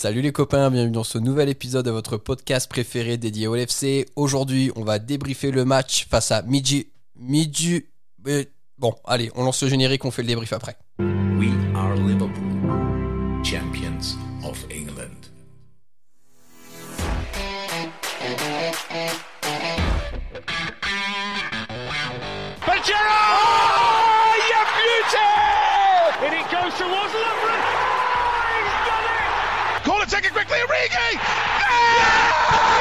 Salut les copains, bienvenue dans ce nouvel épisode de votre podcast préféré dédié au LFC. Aujourd'hui, on va débriefer le match face à Midi. Midi. euh, Bon, allez, on lance le générique, on fait le débrief après. We are Liverpool, champions of England. Oh, you beauty! And it goes towards Lovren. He's done it! Call it, take it quickly, Origi!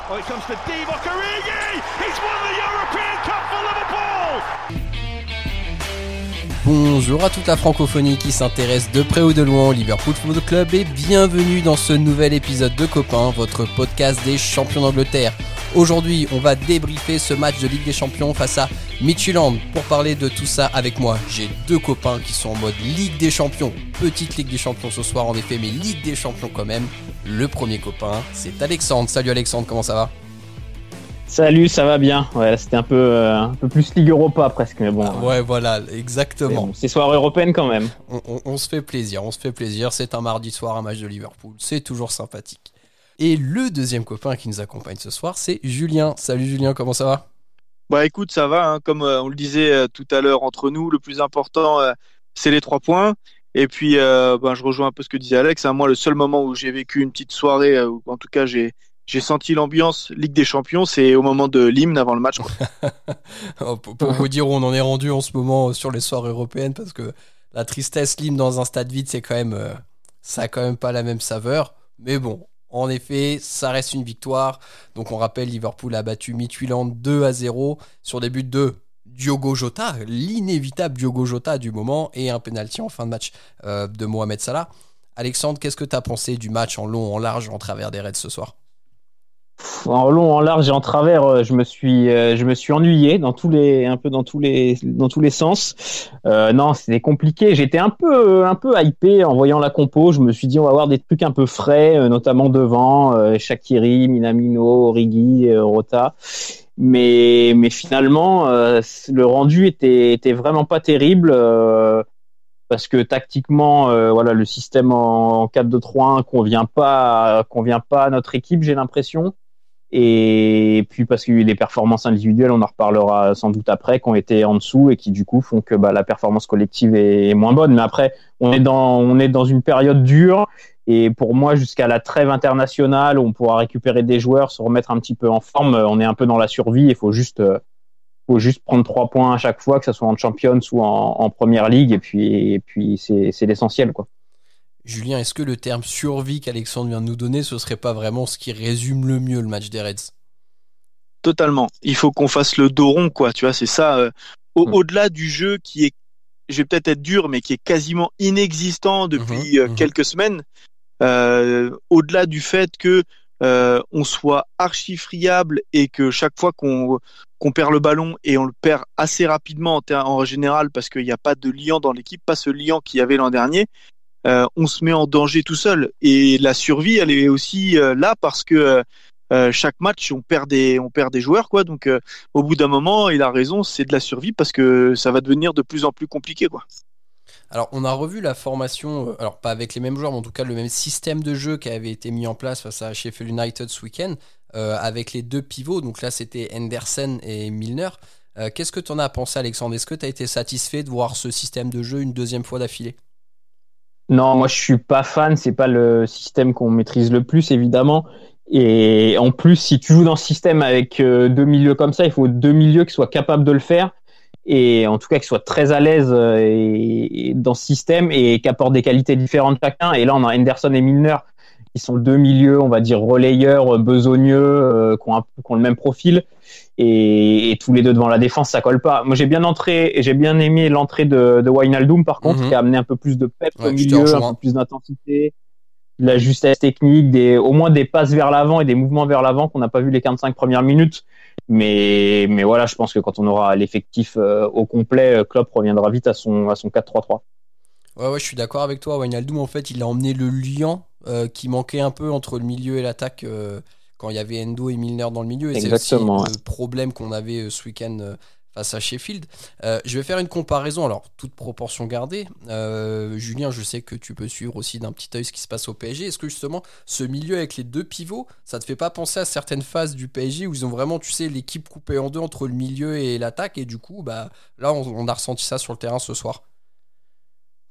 Oh, it comes to Divock Origi! He's won the European Cup for Liverpool! Bonjour à toute la francophonie qui s'intéresse de près ou de loin au Liverpool Football Club et bienvenue dans ce nouvel épisode de Copains, votre podcast des champions d'Angleterre. Aujourd'hui, on va débriefer ce match de Ligue des Champions face à Midtjylland. Pour parler de tout ça avec moi, j'ai deux copains qui sont en mode Ligue des Champions. Petite Ligue des Champions ce soir en effet, mais Ligue des Champions quand même. Le premier copain, c'est Alexandre. Salut Alexandre, comment ça va? Salut, ça va bien. Ouais, c'était un peu, euh, un peu plus Ligue Europa presque, mais bon. Ah Ouais, voilà, exactement. bon, c'est soirée européenne quand même. On, on- on se fait plaisir, on se fait plaisir. C'est un mardi soir, un match de Liverpool. C'est toujours sympathique. Et le deuxième copain qui nous accompagne ce soir, c'est Julien. Salut Julien, comment ça va? Bah écoute, ça va, hein, comme euh, on le disait euh, tout à l'heure entre nous, le plus important, euh, c'est les trois points. Et puis, euh, ben, je rejoins un peu ce que disait Alex. hein. moi, le seul moment où j'ai vécu une petite soirée, euh, où en tout cas j'ai j'ai senti l'ambiance Ligue des Champions, c'est au moment de l'hymne avant le match. Oh, Pour, vous dire où on en est rendu en ce moment sur les soirées européennes, parce que la tristesse lime dans un stade vide, c'est quand même, euh, ça a quand même pas la même saveur. Mais bon, en effet, ça reste une victoire. Donc on rappelle, Liverpool a battu Midtjylland 2 à 0 sur des buts de Diogo Jota, l'inévitable Diogo Jota du moment, et un penalty en fin de match euh, de Mohamed Salah. Alexandre, qu'est-ce que tu as pensé du match en long, en large, en travers des Reds ce soir? En long, en large et en travers, euh, je me suis, euh, je me suis ennuyé dans tous les, un peu dans tous les, dans tous les sens. Non, c'était compliqué. J'étais un peu, un peu hypé en voyant la compo. Je me suis dit on va avoir des trucs un peu frais, notamment devant Shakiri, Minamino, Origi, Rota. Mais, mais finalement, euh, le rendu était, était vraiment pas terrible. euh, parce que tactiquement, euh, voilà, le système en 4-2-3-1 convient pas, convient pas à notre équipe, j'ai l'impression. Et puis parce qu'il y a eu des performances individuelles, on en reparlera sans doute après, qui ont été en dessous et qui du coup font que bah, la performance collective est, est moins bonne. Mais après, on est dans, on est dans une période dure. Et pour moi, jusqu'à la trêve internationale, où on pourra récupérer des joueurs, se remettre un petit peu en forme. euh, On est un peu dans la survie. Il faut juste, euh, faut juste prendre trois points à chaque fois, que ce soit en Champions ou en, en Première Ligue. Et puis, et puis c'est, c'est l'essentiel, quoi. Julien, est-ce que le terme survie qu'Alexandre vient de nous donner, ce serait pas vraiment ce qui résume le mieux le match des Reds? Totalement. Il faut qu'on fasse le dos rond, quoi. Tu vois, c'est ça. euh, au- Mm. Au-delà du jeu qui est, je vais peut-être être dur, mais qui est quasiment inexistant depuis Mhm, mhm. quelques semaines. Euh, au-delà du fait que euh, on soit archi friable et que chaque fois qu'on perd le ballon et on le perd assez rapidement en, général parce qu'il n'y a pas de liant dans l'équipe, pas ce liant qu'il y avait l'an dernier, euh, on se met en danger tout seul. Et la survie, elle est aussi là parce que chaque match, on perd des, on perd des joueurs, quoi. Donc, au bout d'un moment, il a raison, c'est de la survie parce que ça va devenir de plus en plus compliqué, quoi. Alors, on a revu la formation, euh, alors pas avec les mêmes joueurs, mais en tout cas le même système de jeu qui avait été mis en place face à Sheffield United ce week-end, euh, avec les deux pivots. Donc là, c'était Henderson et Milner. Euh, Qu'est-ce que tu en as pensé, Alexandre? Est-ce que tu as été satisfait de voir ce système de jeu une deuxième fois d'affilée? Non, moi je suis pas fan, c'est pas le système qu'on maîtrise le plus évidemment. Et en plus, si tu joues dans ce système avec deux milieux comme ça, il faut deux milieux qui soient capables de le faire et en tout cas qui soient très à l'aise euh, et- et dans ce système et qui apportent des qualités différentes chacun. Et là, on a Henderson et Milner qui sont deux milieux, on va dire relayeurs, euh, besogneux, euh, qui, ont un- qui ont le même profil. Et, et tous les deux devant la défense, ça colle pas. Moi, j'ai bien entré, j'ai bien aimé l'entrée de, de Wijnaldum par contre, Mhm. qui a amené un peu plus de pep Ouais, au milieu, un peu plus d'intensité, de la justesse technique, des, au moins des passes vers l'avant et des mouvements vers l'avant qu'on n'a pas vu les 45 premières minutes. Mais, mais voilà, je pense que quand on aura l'effectif euh, au complet, euh, Klopp reviendra vite à son, à son 4-3-3. Ouais, ouais, je suis d'accord avec toi. Wijnaldum, en fait, il a emmené le lien euh, qui manquait un peu entre le milieu et l'attaque euh, quand il y avait Endo et Milner dans le milieu. Et c'est aussi Exactement, le problème qu'on avait euh, ce week-end à Sheffield. Euh, je vais faire une comparaison, alors toute proportion gardée. Euh, Julien, je sais que tu peux suivre aussi d'un petit œil ce qui se passe au PSG. Est-ce que justement ce milieu avec les deux pivots, ça te fait pas penser à certaines phases du PSG où ils ont vraiment, tu sais, l'équipe coupée en deux entre le milieu et l'attaque et du coup, bah là, on, a ressenti ça sur le terrain ce soir?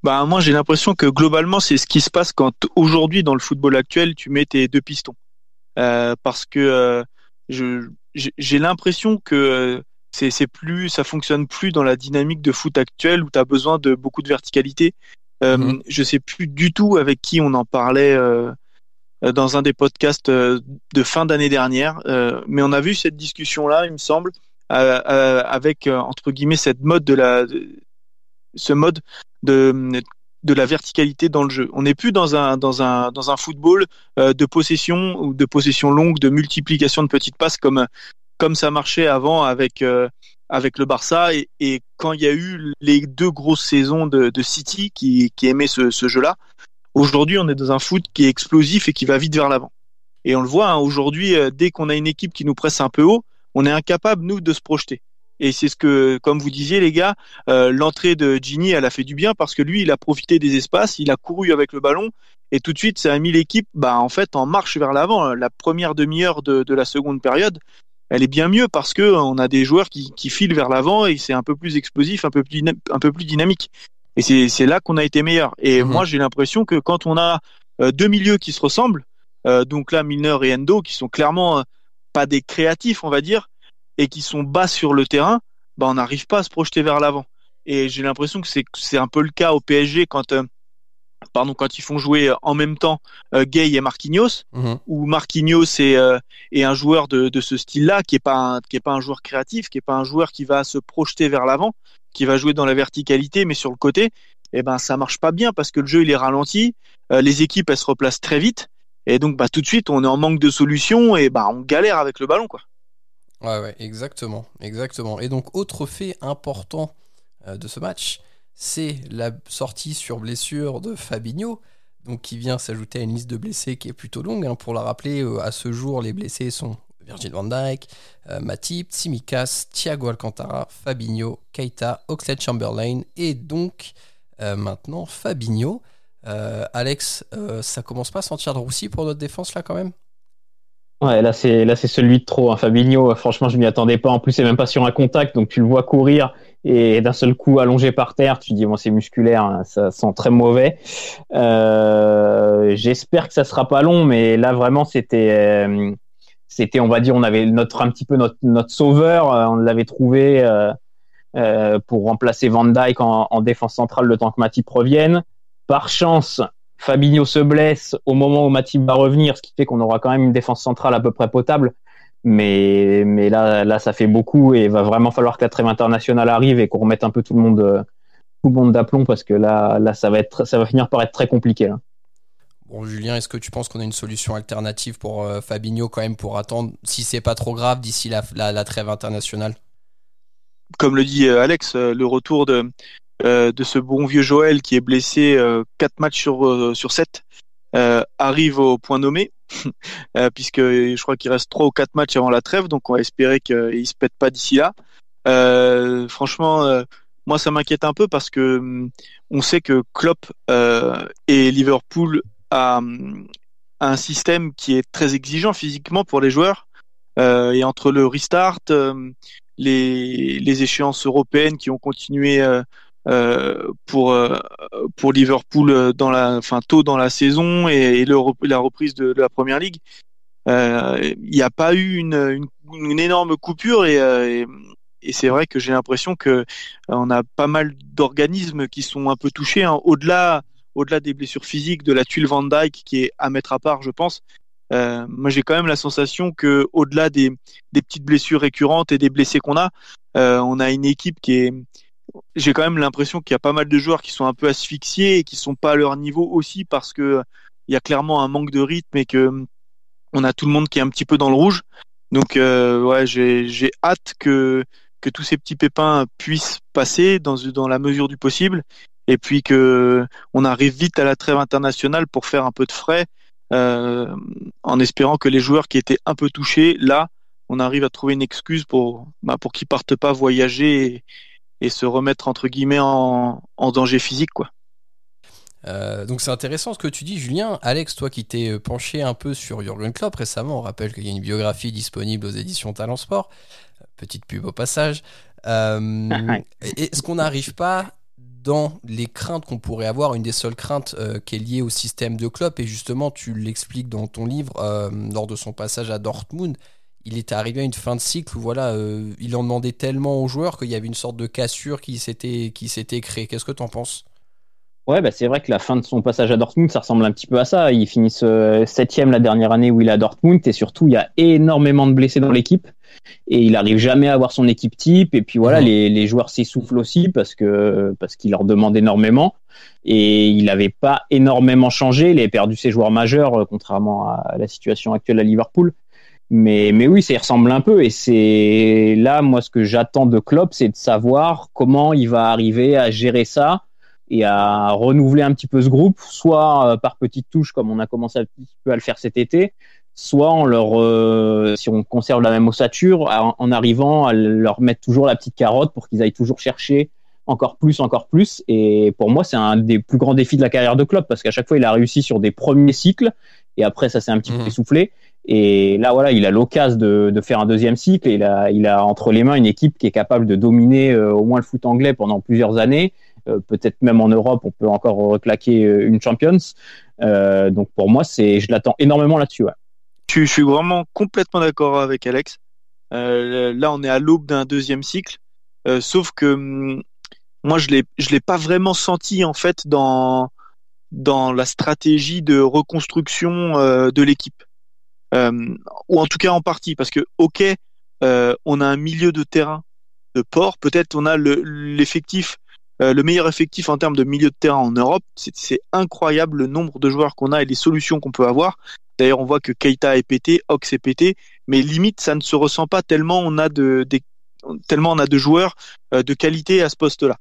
Bah moi, j'ai l'impression que globalement, c'est ce qui se passe quand aujourd'hui dans le football actuel, tu mets tes deux pistons, euh, parce que j'ai l'impression que c'est plus ça fonctionne plus dans la dynamique de foot actuelle où tu as besoin de beaucoup de verticalité. Euh, mhm. Je sais plus du tout avec qui on en parlait euh, dans un des podcasts euh, de fin d'année dernière, euh, mais on a vu cette discussion là, il me semble, avec entre guillemets cette mode de la ce mode de de la verticalité dans le jeu. On n'est plus dans un dans un dans un football de possession ou de possession longue, de multiplication de petites passes comme comme ça marchait avant avec euh, avec le Barça et, et, quand il y a eu les deux grosses saisons de, de City qui, qui aimait ce, ce jeu-là. Aujourd'hui, on est dans un foot qui est explosif et qui va vite vers l'avant. Et on le voit hein, aujourd'hui, euh, dès qu'on a une équipe qui nous presse un peu haut, on est incapable nous de se projeter. Et c'est ce que, comme vous disiez les gars, euh, l'entrée de Gini, elle a fait du bien parce que lui, il a profité des espaces, il a couru avec le ballon et tout de suite, ça a mis l'équipe, bah en fait, en marche vers l'avant. La première demi-heure de, de, la seconde période, elle est bien mieux parce que euh, on a des joueurs qui, qui filent vers l'avant et c'est un peu plus explosif, un peu plus, un peu plus dynamique. Et c'est là qu'on a été meilleur. Et mhm. moi, j'ai l'impression que quand on a euh, deux milieux qui se ressemblent, euh, donc là, Milner et Endo, qui sont clairement pas des créatifs, on va dire, et qui sont bas sur le terrain, bah, on n'arrive pas à se projeter vers l'avant. Et j'ai l'impression que c'est un peu le cas au PSG quand pardon, quand ils font jouer en même temps euh, Gay et Marquinhos, mhm. où Marquinhos est, euh, est un joueur de, de ce style-là, qui est pas un, qui est pas un joueur créatif, qui est pas un joueur qui va se projeter vers l'avant, qui va jouer dans la verticalité, mais sur le côté, eh ben ça marche pas bien parce que le jeu il est ralenti, euh, les équipes elles se replacent très vite, et donc bah tout de suite on est en manque de solutions et bah on galère avec le ballon quoi. Ouais ouais exactement exactement. Et donc autre fait important de ce match, c'est la sortie sur blessure de Fabinho, donc qui vient s'ajouter à une liste de blessés qui est plutôt longue. Hein. Pour la rappeler, euh, à ce jour, les blessés sont Virgil van Dijk, euh, Matip, Tsimikas, Thiago Alcantara, Fabinho, Keita, Oxlade Chamberlain et donc euh, maintenant Fabinho. Alex, ça commence pas à sentir de roussi pour notre défense là quand même? Ouais, là c'est là c'est celui de trop. Hein. Fabinho, franchement, je m'y attendais pas. En plus, c'est même pas sur un contact, donc tu le vois courir et d'un seul coup allongé par terre, tu dis bon c'est musculaire, hein, ça sent très mauvais. Euh, J'espère que ça sera pas long, mais là vraiment c'était euh, c'était on va dire on avait notre un petit peu notre sauveur, euh, on l'avait trouvé pour remplacer Van Dyke en, en, défense centrale le temps que Matip revienne. Par chance, Fabinho se blesse au moment où Matip va revenir, ce qui fait qu'on aura quand même une défense centrale à peu près potable. Mais, mais là, là, ça fait beaucoup et il va vraiment falloir que la trêve internationale arrive et qu'on remette un peu tout le monde, euh, tout le monde d'aplomb parce que là, là, ça va être, ça va finir par être très compliqué. Là. Bon, Julien, est-ce que tu penses qu'on a une solution alternative pour euh, Fabinho quand même pour attendre, si c'est pas trop grave, d'ici la, la, trêve internationale? Comme le dit euh, Alex, le retour de, de ce bon vieux Joël qui est blessé 4 matchs sur, sur 7 arrive au point nommé. Euh, puisque je crois qu'il reste trois ou quatre matchs avant la trêve, donc on va espérer qu'il se pète pas d'ici là. Euh, franchement, euh, moi ça m'inquiète un peu parce que hum, on sait que Klopp et Liverpool a, hum, un système qui est très exigeant physiquement pour les joueurs. et entre le restart, les, les échéances européennes qui ont continué euh, pour euh, pour Liverpool euh, dans la fin tôt dans la saison et, la reprise de, la première ligue il n'y a pas eu une, une, énorme coupure et, et, c'est vrai que j'ai l'impression que on a pas mal d'organismes qui sont un peu touchés hein. au-delà au-delà des blessures physiques de la tuile Van Dyke qui est à mettre à part je pense euh, moi j'ai quand même la sensation que au-delà des, des petites blessures récurrentes et des blessés qu'on a euh, on a une équipe qui est j'ai quand même l'impression qu'il y a pas mal de joueurs qui sont un peu asphyxiés et qui sont pas à leur niveau aussi parce que il y a clairement un manque de rythme et que on a tout le monde qui est un petit peu dans le rouge. Donc euh, ouais, j'ai hâte que que tous ces petits pépins puissent passer dans dans la mesure du possible et puis que on arrive vite à la trêve internationale pour faire un peu de frais euh, en espérant que les joueurs qui étaient un peu touchés là on arrive à trouver une excuse pour, bah, pour qu'ils partent pas voyager et, se remettre entre guillemets en, en danger physique, quoi. Euh, donc c'est intéressant ce que tu dis, Julien. Alex, toi qui t'es euh, penché un peu sur Jurgen Klopp récemment, on rappelle qu'il y a une biographie disponible aux éditions Talent Sport. Petite pub au passage. Euh, Est-ce qu'on n'arrive pas dans les craintes qu'on pourrait avoir, une des seules craintes euh, qui est liée au système de Klopp, et justement tu l'expliques dans ton livre, euh, lors de son passage à Dortmund, il était arrivé à une fin de cycle où voilà, euh, il en demandait tellement aux joueurs qu'il y avait une sorte de cassure qui s'était qui s'était créée. Qu'est-ce que tu en penses? Ouais, bah c'est vrai que la fin de son passage à Dortmund, ça ressemble un petit peu à ça. Il finit septième la dernière année où il est à Dortmund, et surtout il y a énormément de blessés dans l'équipe et il arrive jamais à avoir son équipe type. Et puis voilà les, les joueurs s'essoufflent aussi parce que parce qu'il leur demande énormément et il n'avait pas énormément changé. Il avait perdu ses joueurs majeurs euh, contrairement à la situation actuelle à Liverpool mais mais oui ça y ressemble un peu et c'est là moi ce que j'attends de Klopp c'est de savoir comment il va arriver à gérer ça et à renouveler un petit peu ce groupe, soit euh, par petites touches comme on a commencé un petit peu à le faire cet été, soit on leur, euh, si on conserve la même ossature, en, arrivant à leur mettre toujours la petite carotte pour qu'ils aillent toujours chercher encore plus, encore plus. Et pour moi, c'est un des plus grands défis de la carrière de Klopp parce qu'à chaque fois, il a réussi sur des premiers cycles et après, ça s'est un petit peu mmh. essoufflé. Et là, voilà, il a l'occasion de, faire un deuxième cycle et il a, entre les mains une équipe qui est capable de dominer euh, au moins le foot anglais pendant plusieurs années. Euh, peut-être même en Europe, on peut encore reclaquer une Champions. donc pour moi, c'est, je l'attends énormément là-dessus. Ouais. Je, suis vraiment complètement d'accord avec Alex. Euh, là, on est à l'aube d'un deuxième cycle, euh, sauf que hum, moi, je l'ai, je l'ai pas vraiment senti en fait dans dans la stratégie de reconstruction euh, de l'équipe, euh, ou en tout cas en partie, parce que ok, euh, on a un milieu de terrain de port, peut-être on a le, l'effectif euh, le meilleur effectif en termes de milieu de terrain en Europe. C'est incroyable le nombre de joueurs qu'on a et les solutions qu'on peut avoir. D'ailleurs, on voit que Keita est pété, Ox est pété, mais limite, ça ne se ressent pas tellement on a de, tellement on a de joueurs euh, de qualité à ce poste-là.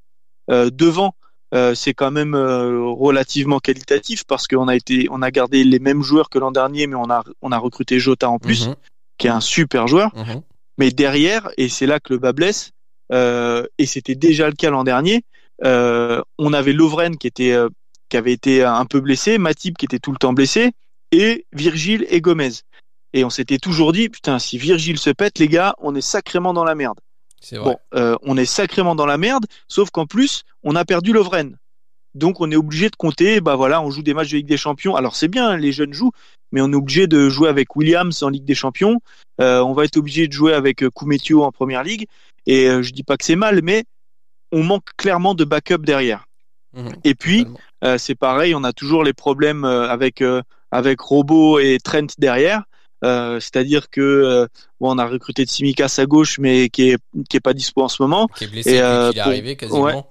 Euh, devant, euh, c'est quand même relativement qualitatif parce qu'on a été, on a gardé les mêmes joueurs que l'an dernier, mais on a, on a recruté Jota en plus, mhm. qui est un super joueur. Mhm. Mais derrière, et c'est là que le bas blesse, et c'était déjà le cas l'an dernier, on avait Lovren qui était, qui avait été un peu blessé, Matip qui était tout le temps blessé et Virgile et Gomez. Et on s'était toujours dit, putain, si Virgile se pète, les gars, on est sacrément dans la merde. Vrai. Bon, euh, on est sacrément dans la merde, sauf qu'en plus, on a perdu Lovren. Donc on est obligé de compter, bah voilà, on joue des matchs de Ligue des Champions. Alors c'est bien, les jeunes jouent, mais on est obligé de jouer avec Williams en Ligue des Champions. Euh, on va être obligé de jouer avec euh, Koumetio en Première Ligue. Et je dis pas que c'est mal, mais on manque clairement de backup derrière. Mmh. et puis c'est pareil, on a toujours les problèmes avec avec Robo et Trent derrière. Euh, c'est-à-dire que euh, on a recruté Tsimikas à gauche, mais qui est qui est pas dispo en ce moment. Qui est blessé et, euh, est arrivé quasiment.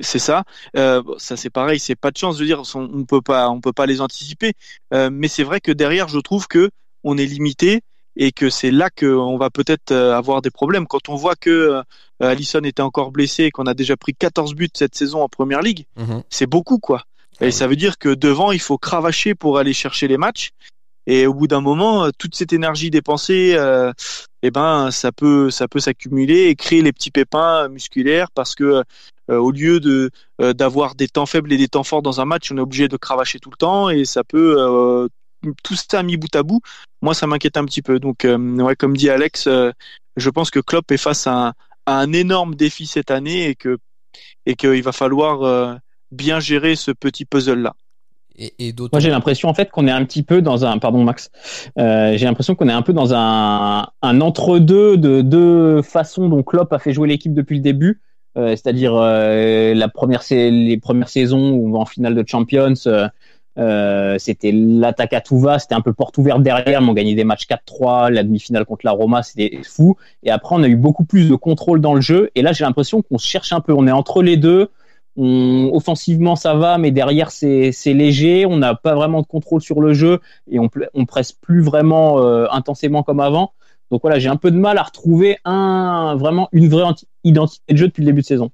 c'est ça. Euh, ça c'est pareil, c'est pas de chance de dire on, peut pas on peut pas les anticiper. Euh, mais c'est vrai que derrière, je trouve que on est limité et que c'est là qu'on va peut-être avoir des problèmes. Quand on voit que Allison était encore blessé et qu'on a déjà pris 14 buts cette saison en première ligue, mhm. c'est beaucoup quoi. Et ça veut dire que devant, il faut cravacher pour aller chercher les matchs. Et au bout d'un moment, euh, toute cette énergie dépensée, euh, eh ben, ça peut, ça peut s'accumuler et créer les petits pépins musculaires parce que euh, au lieu de d'avoir des temps faibles et des temps forts dans un match, on est obligé de cravacher tout le temps et ça peut tout ça mis bout à bout. Moi, ça m'inquiète un petit peu. Donc, ouais, comme dit Alex, je pense que Klopp est face à un, à un énorme défi cette année et que et qu'il va falloir bien gérer ce petit puzzle-là. Moi, j'ai l'impression en fait qu'on est un petit peu dans un, pardon Max, euh, j'ai l'impression qu'on est un peu dans un, entre-deux de deux façons dont Klopp a fait jouer l'équipe depuis le début. Euh, c'est-à-dire euh, la première, les premières saisons où en finale de Champions, c'était l'attaque à tout va, c'était un peu porte ouverte derrière, mais on gagnait des matchs 4-3, la demi-finale contre la Roma, c'était fou. Et après, on a eu beaucoup plus de contrôle dans le jeu. Et là, j'ai l'impression qu'on cherche un peu, on est entre les deux offensivement ça va, mais derrière c'est léger. On n'a pas vraiment de contrôle sur le jeu et on, presse plus vraiment euh, intensément comme avant. Donc voilà, j'ai un peu de mal à retrouver un vraiment une vraie identité de jeu depuis le début de saison.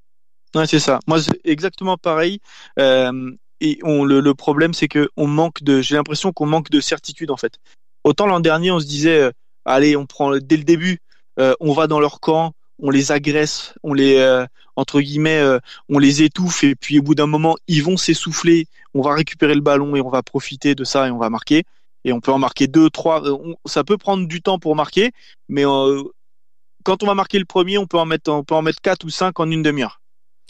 Ouais, c'est ça. Moi, c'est exactement pareil. Euh, et le, problème, c'est que on manque de. J'ai l'impression qu'on manque de certitude en fait. Autant l'an dernier, on se disait, allez, on prend dès le début, on va dans leur camp, on les agresse, on les entre guillemets, on les étouffe et puis au bout d'un moment, ils vont s'essouffler. On va récupérer le ballon et on va profiter de ça et on va marquer. Et on peut en marquer deux, trois. ça peut prendre du temps pour marquer, mais quand on va marquer le premier, on peut en mettre, en quatre ou cinq en une demi-heure.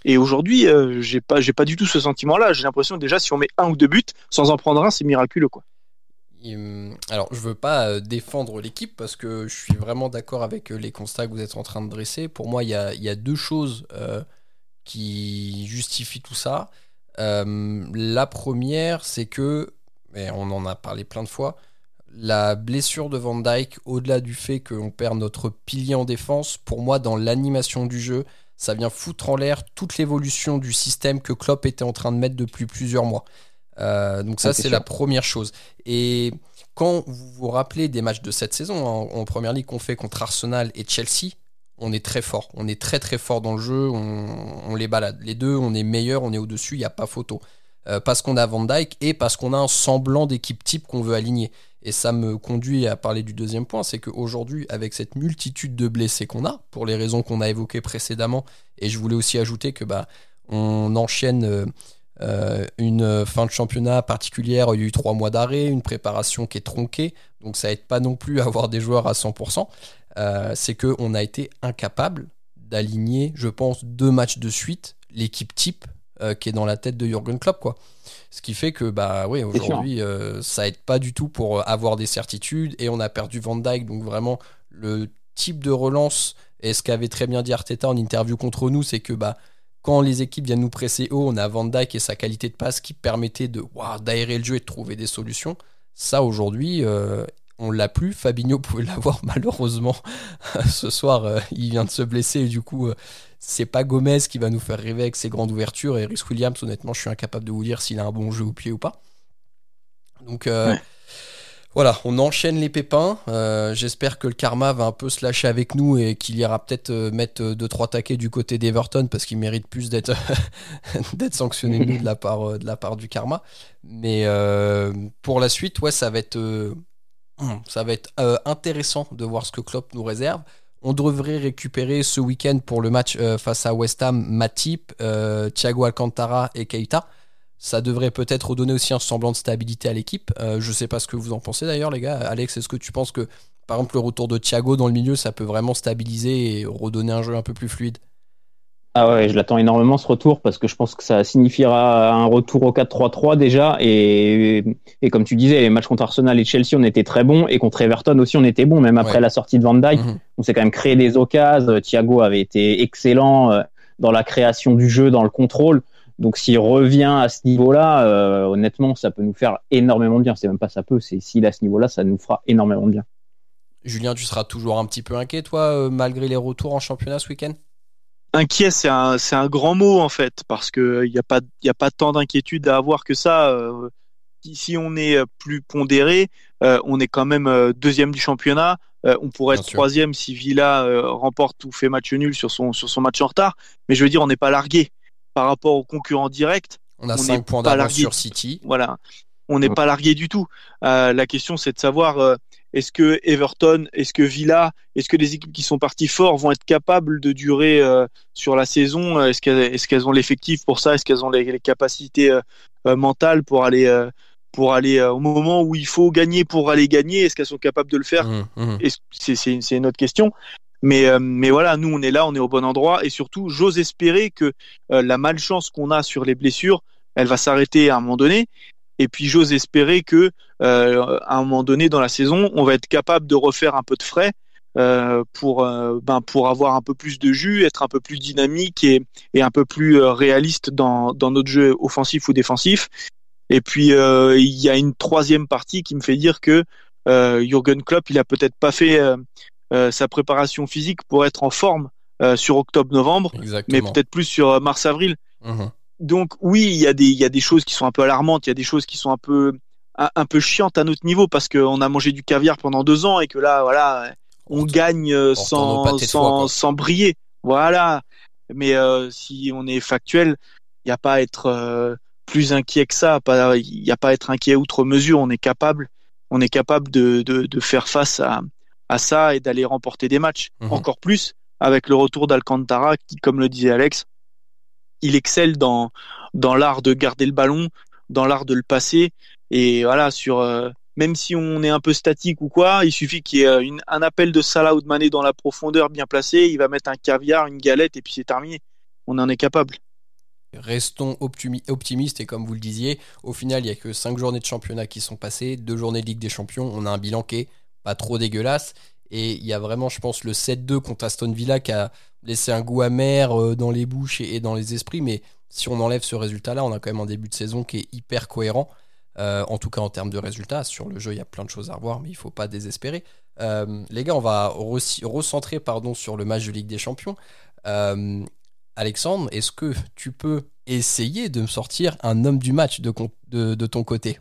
Et aujourd'hui, euh, j'ai pas, j'ai pas du tout ce sentiment-là. J'ai l'impression déjà, si on met un ou deux buts, sans en prendre un, c'est miraculeux, quoi. Hum, alors, je veux pas euh, défendre l'équipe parce que je suis vraiment d'accord avec euh, les constats que vous êtes en train de dresser. Pour moi, il y a, deux choses qui justifient tout ça. la première, c'est que, et on en a parlé plein de fois, la blessure de Van Dyke, au-delà du fait qu'on perd notre pilier en défense, pour moi, dans l'animation du jeu, ça vient foutre en l'air toute l'évolution du système que Klopp était en train de mettre depuis plusieurs mois. Euh, donc ça, c'est la première chose. Et quand vous vous rappelez des matchs de cette saison hein, en, première ligue qu'on fait contre Arsenal et Chelsea, on est très fort. On est très très fort dans le jeu. On, les balade. Les deux, on est meilleur, on est au-dessus, il n'y a pas photo. Euh, parce qu'on a Van Dyke et parce qu'on a un semblant d'équipe type qu'on veut aligner. Et ça me conduit à parler du deuxième point, c'est qu'aujourd'hui, avec cette multitude de blessés qu'on a, pour les raisons qu'on a évoquées précédemment, et je voulais aussi ajouter que bah, on enchaîne euh, euh, une fin de championnat particulière, il y a eu trois mois d'arrêt, une préparation qui est tronquée, donc ça aide pas non plus à avoir des joueurs à 100%, euh, c'est qu'on a été incapable d'aligner, je pense, deux matchs de suite, l'équipe type qui est dans la tête de Jürgen Klopp, quoi. Ce qui fait que bah oui aujourd'hui euh, ça aide pas du tout pour euh, avoir des certitudes et on a perdu Van Dyke donc vraiment le type de relance et ce qu'avait très bien dit Arteta en interview contre nous c'est que bah quand les équipes viennent nous presser haut, on a Van Dyke et sa qualité de passe qui permettait de d'aérer le jeu et de trouver des solutions. Ça aujourd'hui, euh, on l'a plus. Fabinho pouvait l'avoir malheureusement. Ce soir, il vient de se blesser et du coup, c'est pas Gomez qui va nous faire rêver avec ses grandes ouvertures. Et Rhys Williams, honnêtement, je suis incapable de vous dire s'il a un bon jeu au pied ou pas. Donc euh, voilà, on enchaîne les pépins. Euh, j'espère que le karma va un peu se lâcher avec nous et qu'il ira peut-être euh, mettre 2-3 taquets du côté d'Everton parce qu'il mérite plus d'être sanctionné de la part du karma. Mais pour la suite, ouais, ça va être intéressant de voir ce que Klopp nous réserve. On devrait récupérer ce week-end pour le match euh, face à West Ham Matip, euh, Thiago Alcantara et Keita. Ça devrait peut-être redonner aussi un semblant de stabilité à l'équipe. Euh, je ne sais pas ce que vous en pensez d'ailleurs, les gars. Alex, est-ce que tu penses que, par exemple, le retour de Thiago dans le milieu, ça peut vraiment stabiliser et redonner un jeu un peu plus fluide? Ah ouais, je l'attends énormément ce retour parce que je pense que ça signifiera un retour au 4-3-3 déjà et, et comme tu disais, les matchs contre Arsenal et Chelsea, on était très bons et contre Everton aussi, on était bons même après la sortie de Van Dijk. Mhm. On s'est quand même créé des occasions. Thiago avait été excellent euh, dans la création du jeu, dans le contrôle. Donc s'il revient à ce niveau-là, euh, honnêtement, ça peut nous faire énormément de bien. C'est même pas ça peut, c'est s'il à ce niveau-là, ça nous fera énormément de bien. Julien, tu seras toujours un petit peu inquiet, toi, euh, malgré les retours en championnat ce week-end? Inquiet, c'est un, c'est un grand mot en fait, parce que il n'y a pas, il a pas tant d'inquiétude à avoir que ça. Euh, si on est plus pondéré, euh, on est quand même euh, deuxième du championnat. on pourrait être troisième si Villa remporte ou fait match nul sur son sur son match en retard. Mais je veux dire, on n'est pas largué par rapport aux concurrents directs. On a 5 points d'avance sur City. Voilà, on n'est pas largué du tout. la question, c'est de savoir est-ce que Everton, est-ce que Villa, est-ce que les équipes qui sont parties fort vont être capables de durer euh, sur la saison? Est-ce qu'elles est ont l'effectif pour ça? Est-ce qu'elles ont les, capacités euh, euh, mentales pour aller pour aller au moment où il faut gagner pour aller gagner? Est-ce qu'elles sont capables de le faire? Mmh, mmh. C'est une autre question. Mais, mais voilà, nous on est là, on est au bon endroit et surtout, j'ose espérer que la malchance qu'on a sur les blessures, elle va s'arrêter à un moment donné et puis j'ose espérer que euh, à un moment donné dans la saison, on va être capable de refaire un peu de frais euh, pour euh, ben pour avoir un peu plus de jus, être un peu plus dynamique et, et un peu plus réaliste dans, dans notre jeu offensif ou défensif. Et puis il y a une troisième partie qui me fait dire que Jürgen Klopp, il a peut-être pas fait sa préparation physique pour être en forme sur octobre-novembre, mais peut-être plus sur mars-avril. Mmh donc oui, il y a des il y a des choses qui sont un peu alarmantes, il y a des choses qui sont un peu un, peu chiantes à notre niveau parce qu'on a mangé du caviar pendant deux ans et que là voilà on, gagne euh, sans sans, sans briller, voilà. Mais euh, si on est factuel, il n'y a pas à être euh, plus inquiet que ça, il n'y a pas à être inquiet outre mesure. On est capable, on est capable de, de, de faire face à, à ça et d'aller remporter des matchs. Mhm. Encore plus avec le retour d'Alcantara qui, comme le disait Alex, il excelle dans, dans l'art de garder le ballon, dans l'art de le passer. Et voilà, sur, euh, même si on est un peu statique ou quoi, il suffit qu'il y ait une, un appel de Salah ou de Mané dans la profondeur bien placé, il va mettre un caviar, une galette et puis c'est terminé. On en est capable. Restons optimi- optimistes et comme vous le disiez, au final, il n'y a que 5 journées de championnat qui sont passées, 2 journées de Ligue des Champions. On a un bilan qui est trop dégueulasse. Et il y a vraiment, je pense, le 7-2 contre Aston Villa qui a laissé un goût amer euh, dans les bouches et, dans les esprits. Mais si on enlève ce résultat-là, on a quand même un début de saison qui est hyper cohérent. Euh, en tout cas en termes de résultats. Sur le jeu, il y a plein de choses à revoir, mais il faut pas désespérer. Euh, les gars, on va re- recentrer pardon, sur le match de Ligue des Champions. Alexandre, est-ce que tu peux essayer de me sortir un homme du match de ton côté?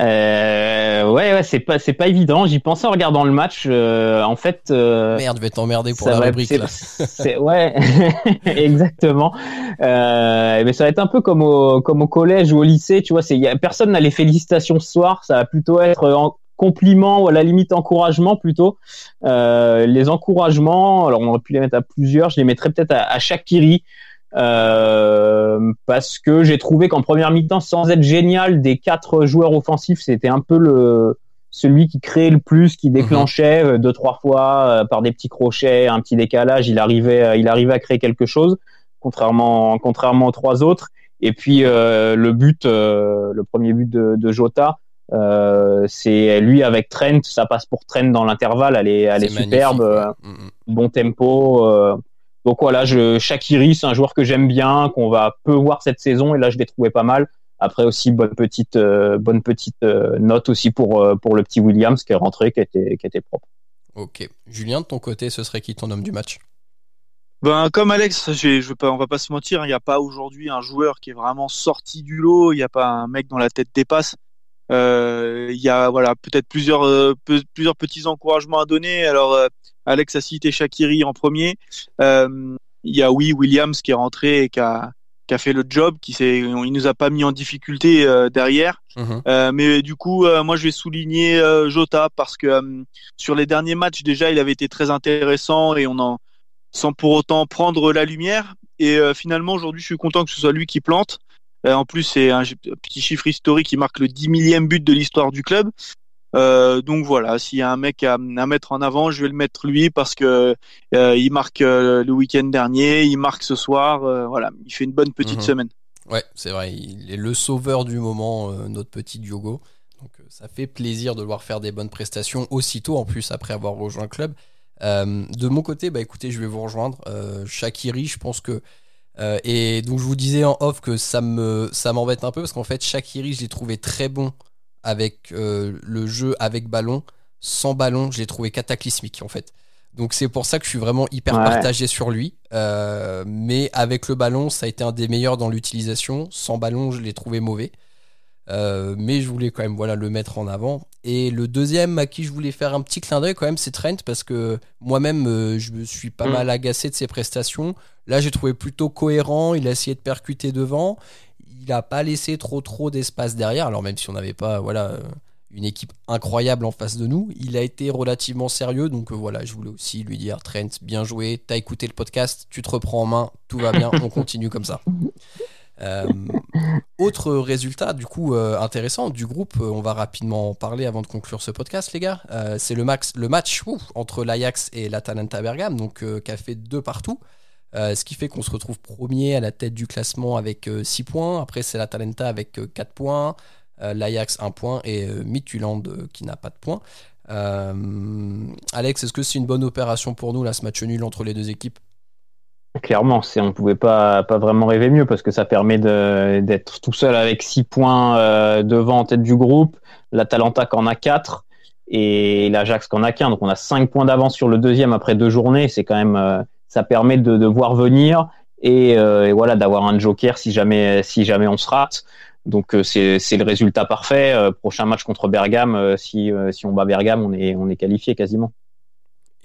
Euh, ouais, ouais, c'est pas, c'est pas évident. J'y pensais en regardant le match. Euh, en fait, euh, Merde, je vais t'emmerder pour la va- rubrique là. c'est- ouais, exactement. Euh, mais ça va être un peu comme au, comme au collège ou au lycée, tu vois. C'est, y a, personne n'a les félicitations ce soir. Ça va plutôt être en compliment ou à la limite encouragement plutôt. Euh, les encouragements, alors on aurait pu les mettre à plusieurs. Je les mettrais peut-être à, à Shaqiri. Euh, parce que j'ai trouvé qu'en première mi-temps, sans être génial, des quatre joueurs offensifs, c'était un peu le celui qui créait le plus, qui déclenchait euh, deux trois fois euh, par des petits crochets, un petit décalage, il arrivait, il arrivait à créer quelque chose, contrairement contrairement aux trois autres. Et puis euh, le but, euh, le premier but de, de Jota, euh, c'est lui avec Trent, ça passe pour Trent dans l'intervalle, elle est, elle est, superbe, mm. bon tempo. euh, donc voilà, je, Shakiri, c'est un joueur que j'aime bien, qu'on va peu voir cette saison, et là je l'ai trouvé pas mal. Après aussi bonne petite, euh, bonne petite euh, note aussi pour euh, pour le petit Williams qui est rentré, qui était qui était propre. Ok. Julien, de ton côté, ce serait qui ton homme du match? Ben, comme Alex, je veux pas, on va pas se mentir, hein, il n'y a pas aujourd'hui un joueur qui est vraiment sorti du lot, il n'y a pas un mec dont la tête dépasse. Euh, Il y a voilà peut-être plusieurs euh, pe- plusieurs petits encouragements à donner. Alors euh, Alex a cité Shakiri en premier. Euh, Il y a oui Williams qui est rentré et qui a qui a fait le job, qui s'est, il nous a pas mis en difficulté euh, derrière. Mhm. Euh, mais du coup, euh, moi, je vais souligner euh, Jota parce que euh, sur les derniers matchs, déjà, il avait été très intéressant et on en sans pour autant prendre la lumière. Et euh, finalement, aujourd'hui, je suis content que ce soit lui qui plante. Euh, en plus, c'est un petit chiffre historique qui marque le 10 millième but de l'histoire du club. Euh, donc voilà, s'il y a un mec à, à mettre en avant, je vais le mettre lui parce que euh, il marque euh, le week-end dernier, il marque ce soir. voilà, il fait une bonne petite Mhm. semaine. Ouais, c'est vrai, il est le sauveur du moment, notre petit Diogo. Donc ça fait plaisir de le voir faire des bonnes prestations aussitôt en plus après avoir rejoint le club. De mon côté, bah écoutez, je vais vous rejoindre. Shakiri, je pense que euh, et donc je vous disais en off que ça me ça m'embête un peu parce qu'en fait Shakiri, je l'ai trouvé très bon avec euh, le jeu avec ballon. Sans ballon, je l'ai trouvé cataclysmique en fait. Donc c'est pour ça que je suis vraiment hyper Ouais. partagé sur lui. Euh, mais avec le ballon, ça a été un des meilleurs dans l'utilisation. Sans ballon, je l'ai trouvé mauvais. Euh, mais je voulais quand même voilà le mettre en avant. Et le deuxième à qui je voulais faire un petit clin d'œil quand même, c'est Trent parce que moi-même euh, je me suis pas Mm. mal agacé de ses prestations. Là, j'ai trouvé plutôt cohérent. Il a essayé de percuter devant. Il a pas laissé trop trop d'espace derrière. Alors même si on n'avait pas voilà euh, une équipe incroyable en face de nous, il a été relativement sérieux. Donc euh, voilà, je voulais aussi lui dire Trent, bien joué. T'as écouté le podcast, tu te reprends en main, tout va bien. on continue comme ça. Euh, autre résultat, du coup, euh, intéressant du groupe, euh, on va rapidement en parler avant de conclure ce podcast, les gars. C'est le, le match entre l'Ajax et l'Atalanta Bergame, donc qui a fait deux partout. Ce qui fait qu'on se retrouve premier à la tête du classement avec 6 points. Après, c'est l'Atalanta avec 4 points, l'Ajax 1 point et Midtjylland qui n'a pas de points. Alex, est-ce que c'est une bonne opération pour nous, là, ce match nul entre les deux équipes? Clairement, c'est on pouvait pas pas vraiment rêver mieux parce que ça permet d'être tout seul avec six points euh, devant en tête du groupe, l'Atalanta qui en a quatre et l'Ajax qui en a qu'un, donc on a cinq points d'avance sur le deuxième après deux journées. C'est quand même euh, ça permet de, de voir venir et, euh, et voilà d'avoir un joker si jamais si jamais on se rate. Donc euh, c'est c'est le résultat parfait. Euh, prochain match contre Bergame, euh, si si on bat Bergame, on est on est qualifié quasiment.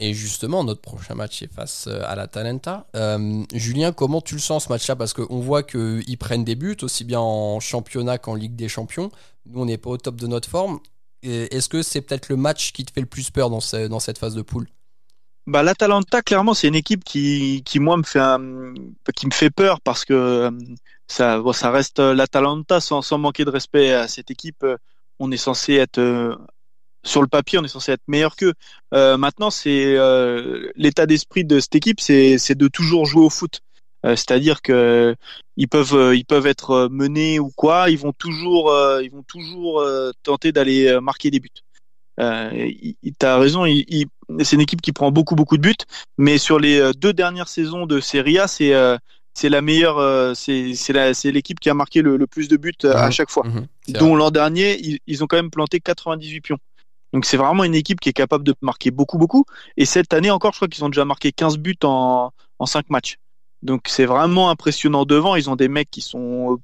Et justement, notre prochain match est face euh, à l'Atalanta. Euh, Julien, comment tu le sens ce match-là? Parce qu'on voit qu'ils prennent des buts, aussi bien en championnat qu'en Ligue des Champions. Nous, on n'est pas au top de notre forme. est-ce que c'est peut-être le match qui te fait le plus peur dans, cette phase de poule? Bah, l'Atalanta, clairement, c'est une équipe qui, moi me fait peur parce que ça, ça reste l'Atalanta sans manquer de respect à cette équipe. On est censé être sur le papier, on est censé être meilleur qu'eux. Euh, maintenant, c'est euh, l'état d'esprit de cette équipe, c'est de toujours jouer au foot. Euh, c'est-à-dire que ils peuvent ils peuvent être menés ou quoi, ils vont toujours ils vont toujours tenter d'aller marquer des buts. Euh, T'as raison, c'est une équipe qui prend beaucoup beaucoup de buts, mais sur les deux dernières saisons de Serie A, c'est c'est la meilleure, c'est c'est l'équipe qui a marqué le, plus de buts à chaque fois. Mhm. Dont l'an dernier, ils, ils, ont quand même planté 98 pions. Donc c'est vraiment une équipe qui est capable de marquer beaucoup, beaucoup. Et cette année encore, je crois qu'ils ont déjà marqué 15 buts en, en 5 matchs. Donc c'est vraiment impressionnant devant. Ils ont des mecs qui sont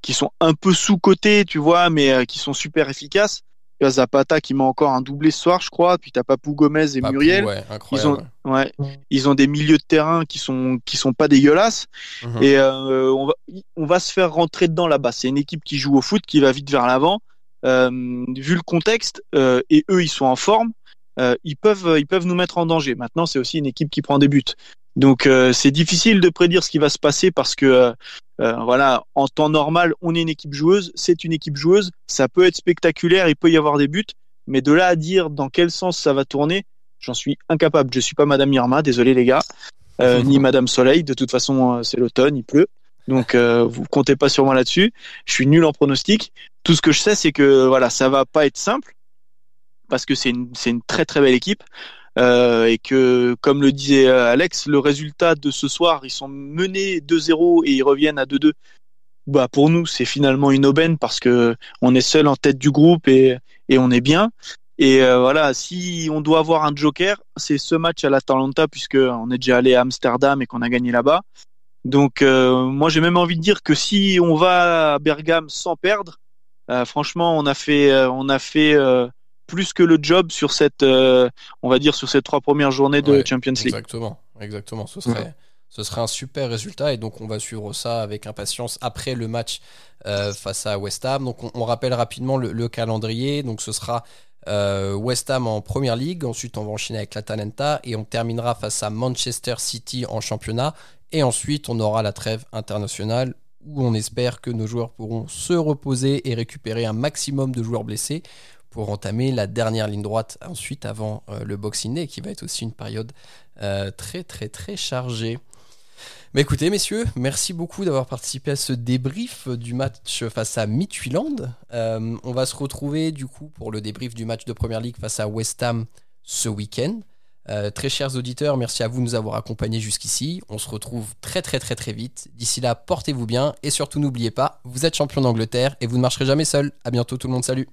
qui sont un peu sous-cotés, tu vois, mais euh, qui sont super efficaces. Y a Zapata qui met encore un doublé ce soir, je crois. Puis t'as Papou Gomez et Muriel. ils ont, ouais, ils ont des milieux de terrain qui sont qui sont pas dégueulasses. Mhm. Et euh, on va on va se faire rentrer dedans là-bas. C'est une équipe qui joue au foot, qui va vite vers l'avant. Euh, vu le contexte, euh, et eux ils sont en forme, euh, ils peuvent ils peuvent nous mettre en danger. Maintenant c'est aussi une équipe qui prend des buts. Donc c'est difficile de prédire ce qui va se passer parce que voilà, en temps normal, on est une équipe joueuse, c'est une équipe joueuse, ça peut être spectaculaire, il peut y avoir des buts, mais de là à dire dans quel sens ça va tourner, j'en suis incapable. Je suis pas Madame Irma, désolé les gars, ni Madame Soleil. De toute façon, c'est l'automne, il pleut. Donc euh, vous comptez pas sur moi là-dessus. Je suis nul en pronostic. Tout ce que je sais, c'est que voilà, ça va pas être simple parce que c'est une, une très très belle équipe euh, et que, comme le disait euh, Alex, le résultat de ce soir, ils sont menés 2-0 et ils reviennent à 2-2. Bah pour nous, c'est finalement une aubaine parce que on est seul en tête du groupe et, et on est bien. Et euh, voilà, si on doit avoir un joker, c'est ce match à l'Atalanta puisque on est déjà allé à Amsterdam et qu'on a gagné là-bas. Donc euh, moi j'ai même envie de dire que si on va à Bergame sans perdre, euh, franchement on a fait euh, on a fait plus que le job sur cette on va dire sur ces trois premières journées de Champions League. Exactement, exactement. Ce serait ce serait un super résultat et donc on va suivre ça avec impatience après le match face à West Ham. Donc on, rappelle rapidement le, le, calendrier. Donc ce sera West Ham en première ligue, ensuite on va enchaîner avec l'Atalanta et on terminera face à Manchester City en championnat et ensuite, on aura la trêve internationale où on espère que nos joueurs pourront se reposer et récupérer un maximum de joueurs blessés pour entamer la dernière ligne droite ensuite avant euh, le Boxing Day qui va être aussi une période euh, très très très chargée. Mais écoutez messieurs, merci beaucoup d'avoir participé à ce débrief du match face à Midtjylland. Euh, on va se retrouver du coup pour le débrief du match de Première Ligue face à West Ham ce week-end. Euh, très chers auditeurs, merci à vous de nous avoir accompagnés jusqu'ici. On se retrouve très très très très vite. D'ici là, portez-vous bien et surtout n'oubliez pas, vous êtes champion d'Angleterre et vous ne marcherez jamais seul. À bientôt tout le monde, salut